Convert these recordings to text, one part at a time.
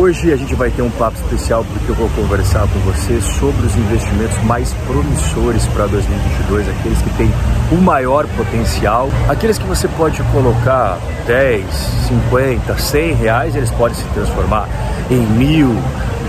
Hoje a gente vai ter um papo especial porque eu vou conversar com você sobre os investimentos mais promissores para 2022, aqueles que têm o maior potencial, aqueles que você pode colocar 10, 50, 100 reais, eles podem se transformar em mil,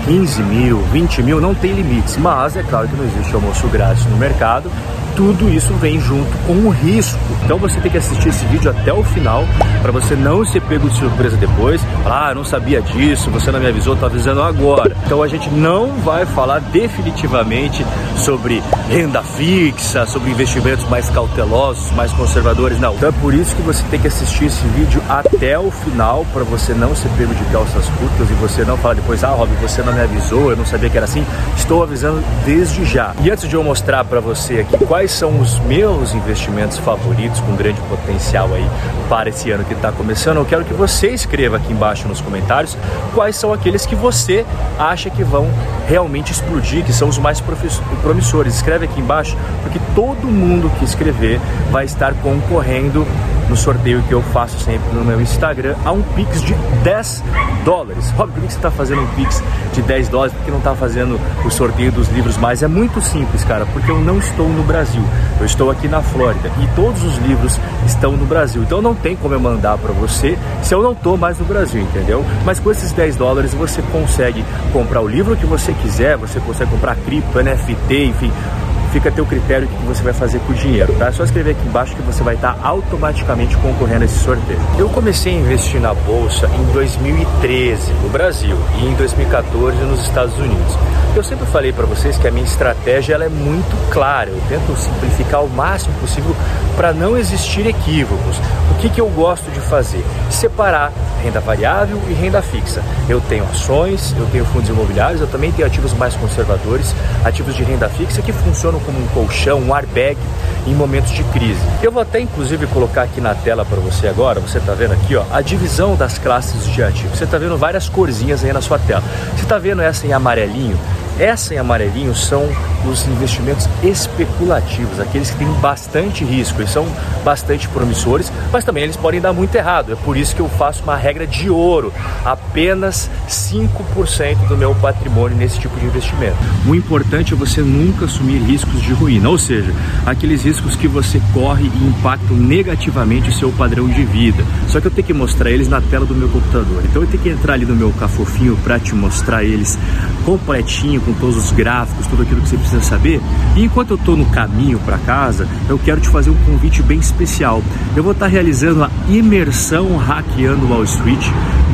15 mil, 20 mil, não tem limites, mas é claro que não existe almoço grátis no mercado tudo isso vem junto com um risco. Então você tem que assistir esse vídeo até o final para você não ser pego de surpresa depois. Ah, não sabia disso, você não me avisou, tô avisando agora. Então a gente não vai falar definitivamente sobre renda fixa, sobre investimentos mais cautelosos, mais conservadores, não. Então é por isso que você tem que assistir esse vídeo até o final para você não ser pego de calças curtas e você não falar depois, ah, Rob, você não me avisou, eu não sabia que era assim. Estou avisando desde já. E antes de eu mostrar para você aqui quais quais são os meus investimentos favoritos com grande potencial aí para esse ano que está começando, eu quero que você escreva aqui embaixo nos comentários quais são aqueles que você acha que vão realmente explodir, que são os mais promissores. Escreve aqui embaixo, porque todo mundo que escrever vai estar concorrendo no sorteio que eu faço sempre no meu Instagram a um Pix de 10 dólares. Rob, por que você está fazendo um Pix de 10 dólares? Porque não está fazendo o sorteio dos livros mais? É muito simples, cara, porque eu não estou no Brasil. Eu estou aqui na Flórida e todos os livros estão no Brasil. Então não tem como eu mandar para você se eu não estou mais no Brasil, entendeu? Mas com esses 10 dólares você consegue comprar o livro que você quiser, você consegue comprar cripto, NFT, enfim, fica a teu critério o que você vai fazer com o dinheiro, tá? É só escrever aqui embaixo que você vai estar automaticamente concorrendo a esse sorteio. Eu comecei a investir na bolsa em 2013 no Brasil e em 2014 nos Estados Unidos. Eu sempre falei para vocês que a minha estratégia ela é muito clara. Eu tento simplificar o máximo possível para não existir equívocos. O que, que eu gosto de fazer? Separar renda variável e renda fixa. Eu tenho ações, eu tenho fundos imobiliários, eu também tenho ativos mais conservadores, ativos de renda fixa que funcionam como um colchão, um airbag em momentos de crise. Eu vou até inclusive colocar aqui na tela para você agora, você está vendo aqui ó, a divisão das classes de ativos. Você está vendo várias corzinhas aí na sua tela. Você está vendo essa em amarelinho? Essa em amarelinho são os investimentos especulativos, aqueles que têm bastante risco e são bastante promissores, mas também eles podem dar muito errado. É por isso que eu faço uma regra de ouro: apenas 5% do meu patrimônio nesse tipo de investimento. O importante é você nunca assumir riscos de ruína, ou seja, aqueles riscos que você corre e impactam negativamente o seu padrão de vida. Só que eu tenho que mostrar eles na tela do meu computador. Então eu tenho que entrar ali no meu cafofinho para te mostrar eles completinho com todos os gráficos, tudo aquilo que você precisa saber. E enquanto eu estou no caminho para casa, eu quero te fazer um convite bem especial. Eu vou estar tá realizando a imersão hackeando Wall Street,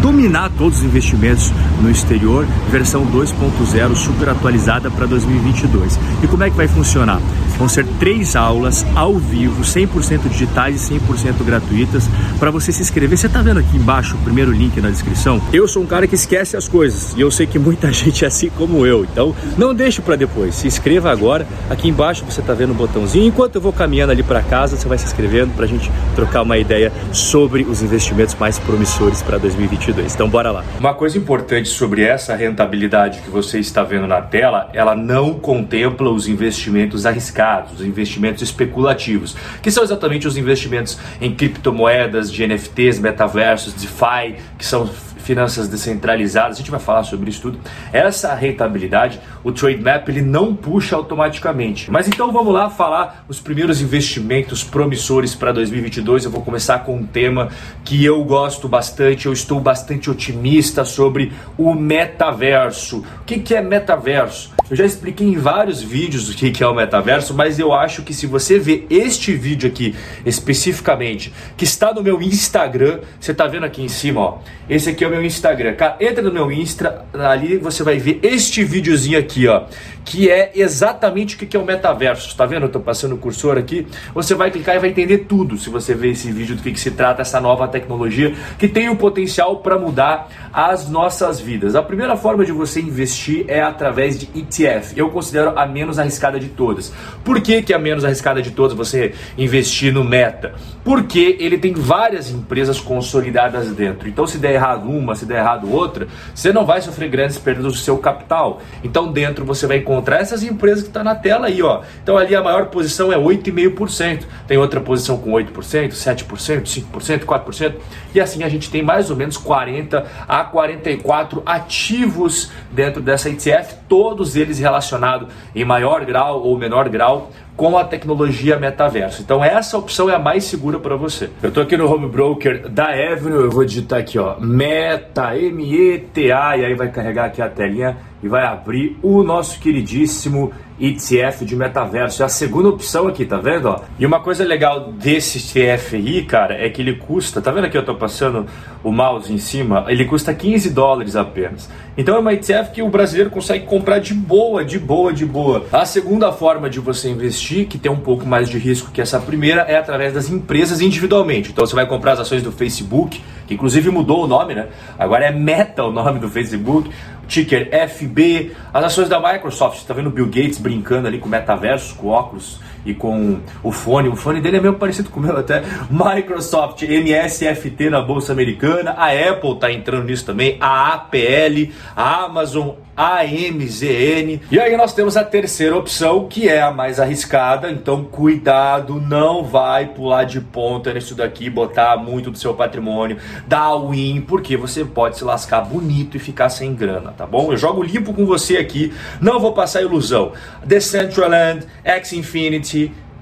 dominar todos os investimentos no exterior, versão 2.0 super atualizada para 2022. E como é que vai funcionar? Vão ser três aulas ao vivo, 100% digitais e 100% gratuitas, para você se inscrever. Você está vendo aqui embaixo o primeiro link na descrição? Eu sou um cara que esquece as coisas e eu sei que muita gente é assim como eu. Então, não deixe para depois. Se inscreva agora. Aqui embaixo você está vendo o botãozinho. Enquanto eu vou caminhando ali para casa, você vai se inscrevendo para a gente trocar uma ideia sobre os investimentos mais promissores para 2022. Então, bora lá. Uma coisa importante sobre essa rentabilidade que você está vendo na tela, ela não contempla os investimentos arriscados os investimentos especulativos, que são exatamente os investimentos em criptomoedas, de NFTs, metaversos, DeFi, que são finanças descentralizadas, a gente vai falar sobre isso tudo. Essa rentabilidade, o Trade Map ele não puxa automaticamente. Mas então vamos lá falar os primeiros investimentos promissores para 2022. Eu vou começar com um tema que eu gosto bastante, eu estou bastante otimista sobre o metaverso. O que é metaverso? Eu já expliquei em vários vídeos o que é o metaverso, mas eu acho que se você ver este vídeo aqui especificamente, que está no meu Instagram, você está vendo aqui em cima, ó. Esse aqui é o meu Instagram. Cara, entra no meu Insta, ali você vai ver este videozinho aqui, ó, que é exatamente o que é o metaverso. Está vendo? Eu estou passando o cursor aqui. Você vai clicar e vai entender tudo se você ver esse vídeo do que, que se trata essa nova tecnologia que tem o potencial para mudar as nossas vidas. A primeira forma de você investir é através de ETFs ETF. Eu considero a menos arriscada de todas. Por que, que é a menos arriscada de todas você investir no Meta? Porque ele tem várias empresas consolidadas dentro. Então, se der errado uma, se der errado outra, você não vai sofrer grandes perdas do seu capital. Então, dentro você vai encontrar essas empresas que estão tá na tela aí, ó. Então, ali a maior posição é 8,5%. Tem outra posição com 8%, 7%, 5%, 4%. E assim a gente tem mais ou menos 40 a 44 ativos dentro dessa ETF, todos eles relacionados em maior grau ou menor grau com a tecnologia metaverso. Então essa opção é a mais segura para você. Eu estou aqui no home broker da Avenue, eu vou digitar aqui ó, Meta M E T A e aí vai carregar aqui a telinha e vai abrir o nosso queridíssimo ETF de metaverso. É a segunda opção aqui, tá vendo? Ó? E uma coisa legal desse ETF aí, cara, é que ele custa, tá vendo aqui eu tô passando o mouse em cima? Ele custa 15 dólares apenas. Então é uma ETF que o brasileiro consegue comprar de boa, de boa, de boa. A segunda forma de você investir, que tem um pouco mais de risco que essa primeira, é através das empresas individualmente. Então você vai comprar as ações do Facebook, que inclusive mudou o nome, né? Agora é Meta o nome do Facebook ticker FB, as ações da Microsoft, está vendo o Bill Gates brincando ali com o metaverso, com óculos e com o fone. O fone dele é meio parecido com o meu até. Microsoft, MSFT na bolsa americana, a Apple está entrando nisso também, a APL, a Amazon, AMZN. E aí nós temos a terceira opção, que é a mais arriscada, então cuidado, não vai pular de ponta nisso daqui, botar muito do seu patrimônio, dar win, porque você pode se lascar bonito e ficar sem grana, tá bom? Eu jogo limpo com você aqui, não vou passar ilusão. Decentraland, X Infinity,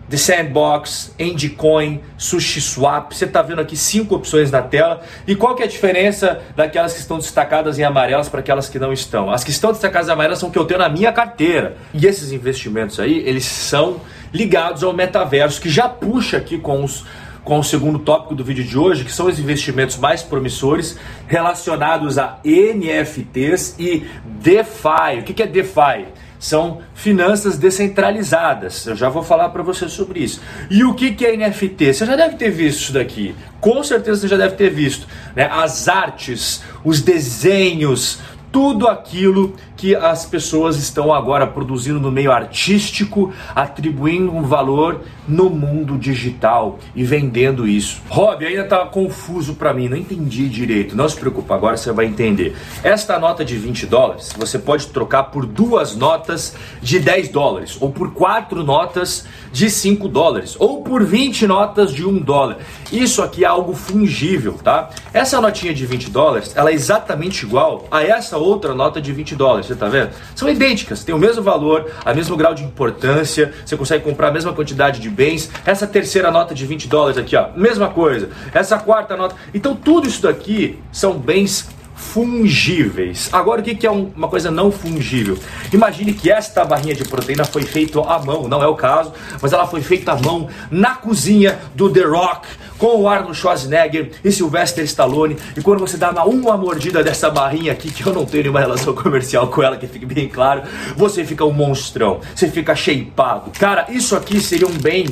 The Sandbox, Endcoin, SushiSwap. Você está vendo aqui cinco opções na tela. E qual que é a diferença daquelas que estão destacadas em amarelas para aquelas que não estão? As que estão destacadas em amarelas são que eu tenho na minha carteira. E esses investimentos aí, eles são ligados ao metaverso, que já puxa aqui com os com o segundo tópico do vídeo de hoje, que são os investimentos mais promissores relacionados a NFTs e DeFi. O que é DeFi? São finanças descentralizadas. Eu já vou falar para você sobre isso. E o que, que é NFT? Você já deve ter visto isso daqui. Com certeza você já deve ter visto. Né? As artes, os desenhos, tudo aquilo que as pessoas estão agora produzindo no meio artístico, atribuindo um valor no mundo digital e vendendo isso. Rob, ainda está confuso para mim, não entendi direito. Não se preocupe, agora você vai entender. Esta nota de 20 dólares você pode trocar por duas notas de 10 dólares, ou por quatro notas de 5 dólares, ou por 20 notas de 1 dólar. Isso aqui é algo fungível, tá? Essa notinha de 20 dólares, ela é exatamente igual a essa outra nota de 20 dólares tá vendo? São idênticas, tem o mesmo valor, a mesmo grau de importância, você consegue comprar a mesma quantidade de bens. Essa terceira nota de 20 dólares aqui, ó, mesma coisa. Essa quarta nota. Então tudo isso daqui são bens fungíveis. Agora, o que é uma coisa não fungível? Imagine que esta barrinha de proteína foi feita à mão, não é o caso, mas ela foi feita à mão na cozinha do The Rock, com o Arnold Schwarzenegger e Sylvester Stallone. E quando você dá uma mordida dessa barrinha aqui, que eu não tenho nenhuma relação comercial com ela, que fique bem claro, você fica um monstrão, você fica shapeado. Cara, isso aqui seria um bem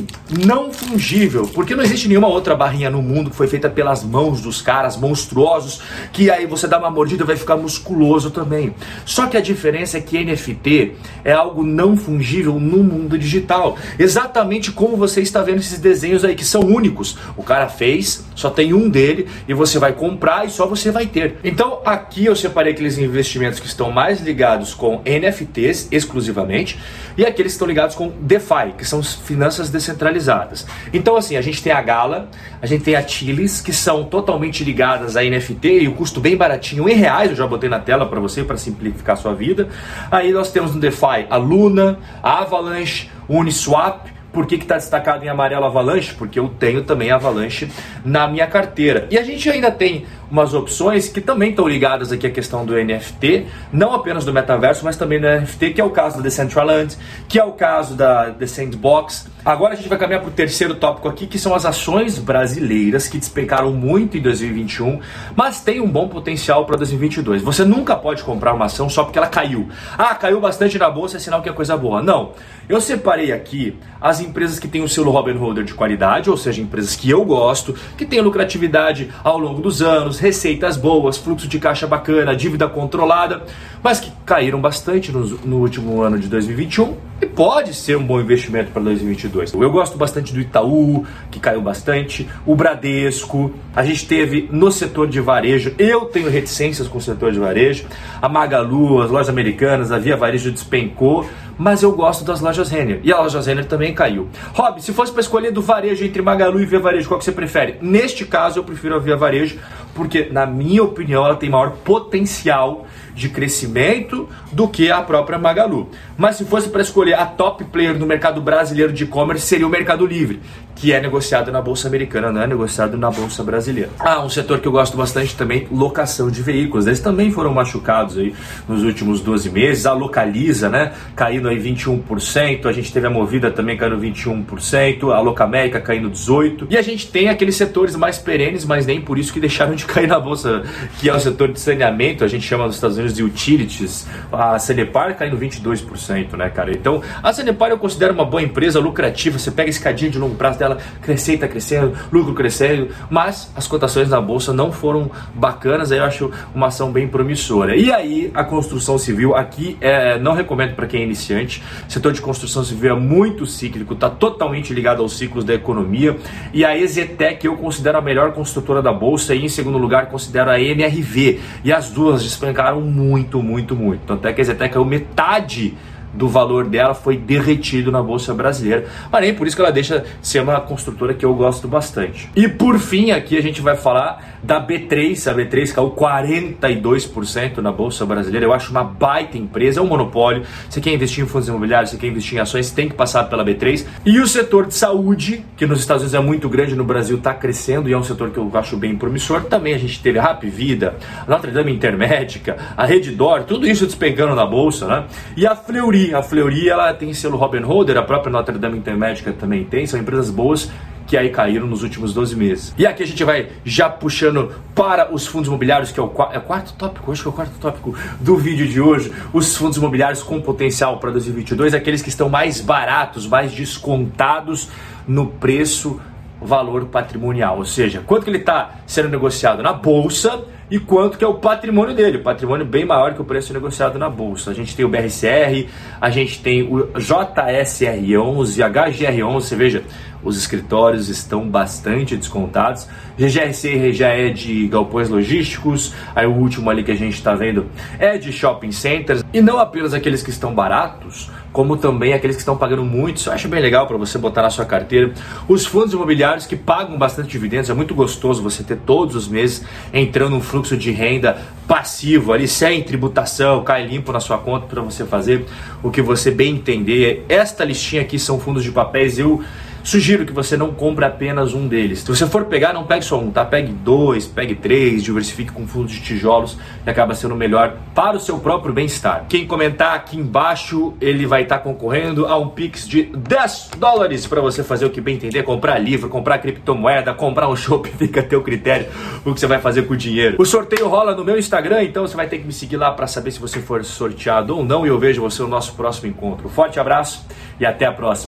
não fungível, porque não existe nenhuma outra barrinha no mundo que foi feita pelas mãos dos caras monstruosos, que aí você dá uma mordida vai ficar musculoso também. Só que a diferença é que NFT é algo não fungível no mundo digital. Exatamente como você está vendo esses desenhos aí que são únicos. O cara fez, só tem um dele e você vai comprar e só você vai ter. Então aqui eu separei aqueles investimentos que estão mais ligados com NFTs exclusivamente e aqueles que estão ligados com DeFi, que são finanças descentralizadas. Então assim, a gente tem a Gala, a gente tem a Chilis, que são totalmente ligadas a NFT e o custo bem baratinho em reais, eu já botei na tela para você para simplificar a sua vida. Aí nós temos no DeFi a Luna, a Avalanche, Uniswap, por que está destacado em amarelo Avalanche? Porque eu tenho também Avalanche na minha carteira. E a gente ainda tem umas opções que também estão ligadas aqui à questão do NFT, não apenas do metaverso, mas também do NFT, que é o caso da Decentraland, que é o caso da The Sandbox. Agora a gente vai caminhar para o terceiro tópico aqui, que são as ações brasileiras que despencaram muito em 2021, mas tem um bom potencial para 2022. Você nunca pode comprar uma ação só porque ela caiu. Ah, caiu bastante na bolsa, é sinal que é coisa boa. Não. Eu separei aqui as empresas que têm o selo Robin Holder de qualidade, ou seja, empresas que eu gosto, que têm lucratividade ao longo dos anos, receitas boas, fluxo de caixa bacana, dívida controlada, mas que caíram bastante no, no último ano de 2021 e pode ser um bom investimento para 2022. Eu gosto bastante do Itaú, que caiu bastante, o Bradesco, a gente teve no setor de varejo, eu tenho reticências com o setor de varejo, a Magalu, as lojas americanas, a Via Varejo despencou, mas eu gosto das lojas Renner. E a loja Renner também caiu. Rob, se fosse para escolher do varejo entre Magalu e Via Varejo, qual que você prefere? Neste caso, eu prefiro a Via Varejo, porque, na minha opinião, ela tem maior potencial de crescimento do que a própria Magalu. Mas se fosse para escolher a top player no mercado brasileiro de e-commerce, seria o Mercado Livre, que é negociado na bolsa americana, não é negociado na bolsa brasileira. Ah, um setor que eu gosto bastante também, locação de veículos. Eles também foram machucados aí nos últimos 12 meses. A Localiza, né, caindo aí 21%, a gente teve a Movida também caindo 21%, a Locamérica caindo 18%. E a gente tem aqueles setores mais perenes, mas nem por isso que deixaram de cair na bolsa, que é o setor de saneamento, a gente chama nos Estados Unidos de utilities. A Sanepar caindo 22%, né, cara? Então, a Sanepar eu considero uma boa empresa lucrativa, você pega a escadinha de longo prazo dela, receita crescendo, lucro crescendo, mas as cotações na bolsa não foram bacanas, aí eu acho uma ação bem promissora. E aí, a construção civil aqui é, não recomendo para quem é iniciante. Setor de construção civil é muito cíclico, está totalmente ligado aos ciclos da economia. E a Ezetec eu considero a melhor construtora da bolsa e em segundo lugar considero a MRV. E as duas despencaram muito, muito, muito. Tanto é que a Ezetec caiu metade do valor dela foi derretido na bolsa brasileira. Mas nem por isso que ela deixa de ser uma construtora que eu gosto bastante. E por fim, aqui a gente vai falar da B3. A B3 caiu 42% na bolsa brasileira. Eu acho uma baita empresa, é um monopólio. Você quer investir em fundos imobiliários, você quer investir em ações, tem que passar pela B3. E o setor de saúde, que nos Estados Unidos é muito grande, no Brasil está crescendo e é um setor que eu acho bem promissor. Também a gente teve a Rap Vida, a Notre Dame Intermédica, a Reddor, tudo isso despencando na bolsa, né? E a Fleury a Fleury ela tem selo Robin Holder, a própria Notre Dame Intermédica também tem, são empresas boas que aí caíram nos últimos 12 meses. E aqui a gente vai já puxando para os fundos imobiliários, que é o, é o quarto tópico, acho que é o quarto tópico do vídeo de hoje. Os fundos imobiliários com potencial para 2022, aqueles que estão mais baratos, mais descontados no preço valor patrimonial, ou seja, quanto que ele está sendo negociado na bolsa e quanto que é o patrimônio dele, patrimônio bem maior que o preço negociado na bolsa. A gente tem o BRCR, a gente tem o JSR11, HGR11, você veja, os escritórios estão bastante descontados. GGRC já é de galpões logísticos, aí o último ali que a gente está vendo é de shopping centers, e não apenas aqueles que estão baratos, como também aqueles que estão pagando muito. Isso eu acho bem legal para você botar na sua carteira. Os fundos imobiliários que pagam bastante dividendos, é muito gostoso você ter todos os meses entrando um fluxo de renda passivo ali, sem tributação, cai limpo na sua conta para você fazer o que você bem entender. Esta listinha aqui são fundos de papéis. Eu Sugiro que você não compre apenas um deles. Se você for pegar, não pegue só um, tá? Pegue dois, pegue três, diversifique com fundos de tijolos e acaba sendo melhor para o seu próprio bem-estar. Quem comentar aqui embaixo, ele vai estar tá concorrendo a um Pix de 10 dólares para você fazer o que bem entender, comprar livro, comprar criptomoeda, comprar um shopping, fica a teu critério o que você vai fazer com o dinheiro. O sorteio rola no meu Instagram, então você vai ter que me seguir lá para saber se você for sorteado ou não e eu vejo você no nosso próximo encontro. Forte abraço e até a próxima.